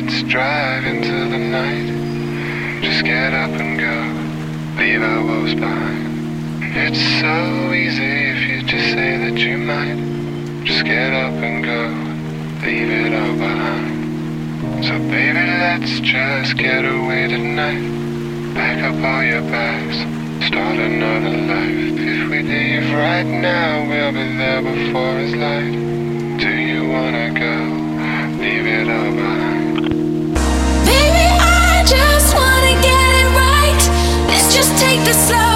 let's drive into the night. Just get up and go, leave our woes behind. It's so easy if you just say that you might. Just get up and go, leave it all behind. So baby, let's just get away tonight. Pack up all your bags, start another life. If we leave right now, we'll be there before it's light. Do you wanna go? Just wanna get it right. Let's just take this slow.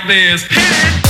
Like this. Something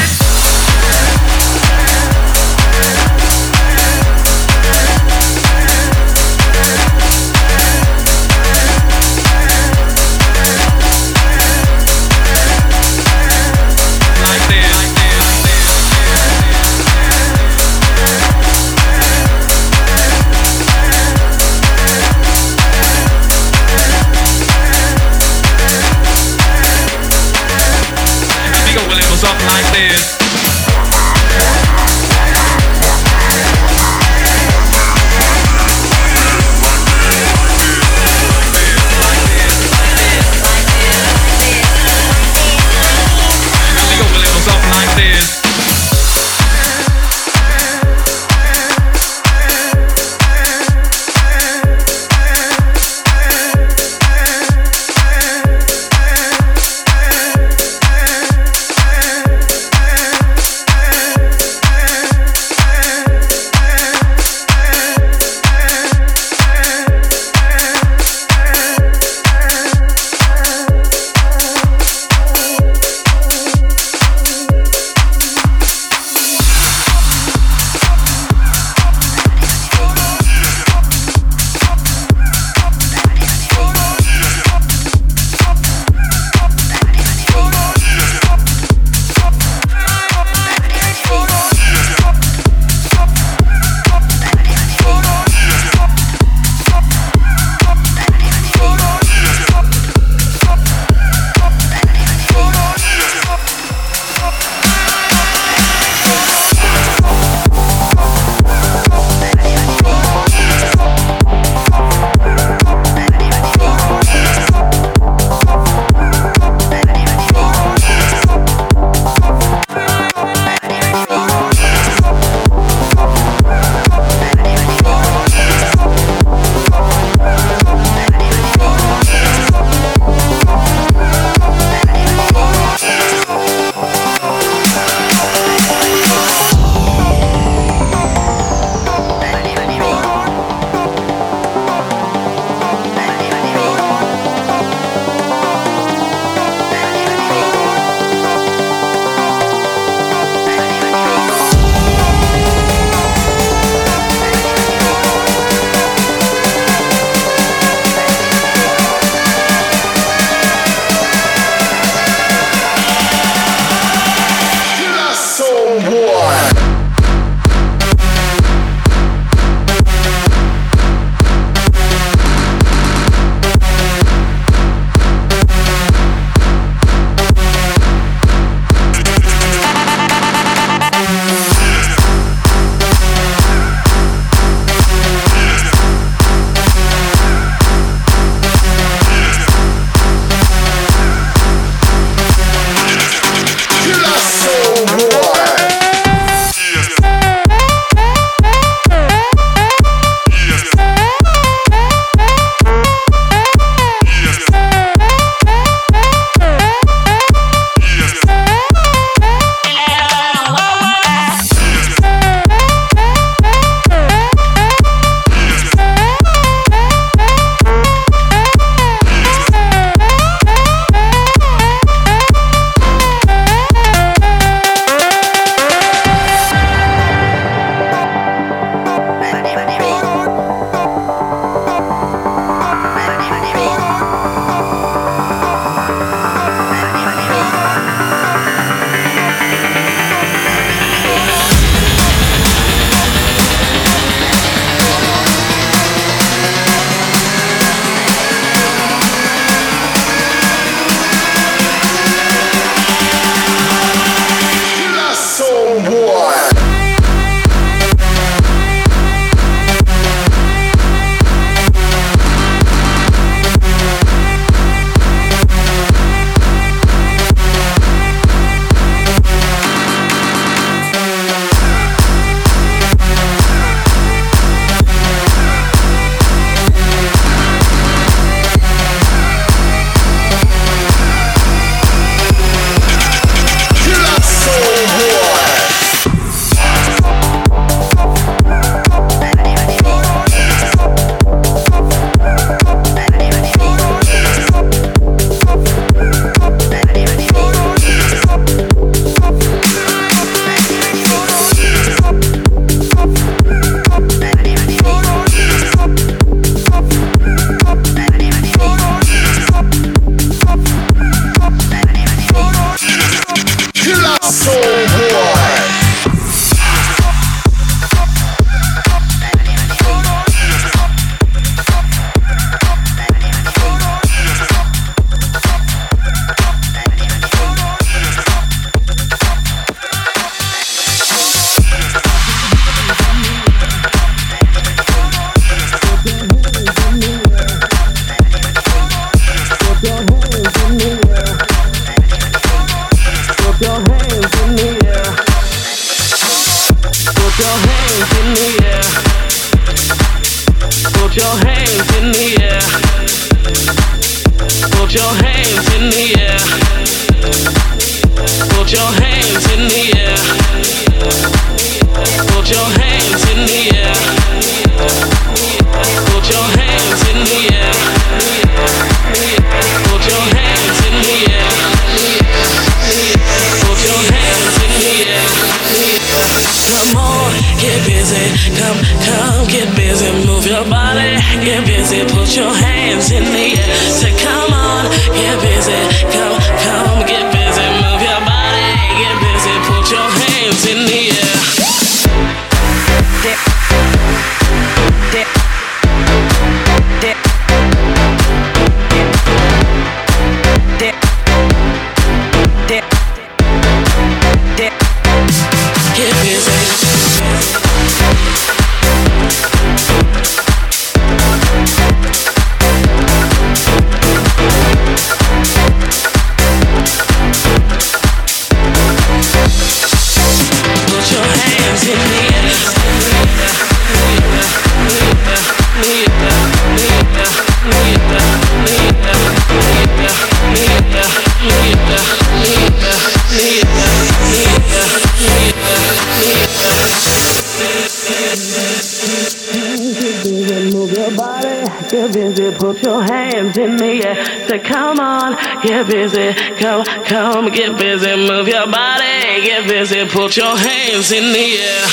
Put your hands in the air. Say, come on, get busy, come, come, get busy. Move your body, get busy, put your hands in the air.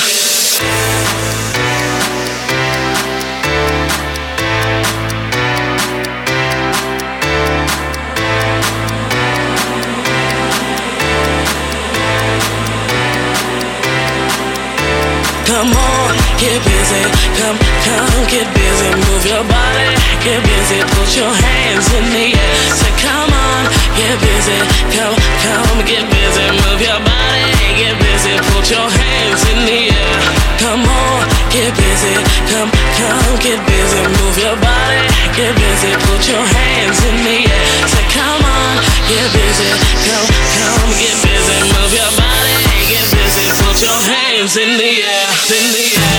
Come on, get busy. Come, come, get busy. Move your body, get busy. Put your hands in the air. Say, come on, get busy. Come, come, get busy. Move your body, get busy. Put your hands in the air. Come on, get busy. Come, come, get busy. Move your body, get busy. Put your hands in the air. Say, come on, get busy. Come, come, get busy. Move your body, get busy. Put your hands in the air, in the air,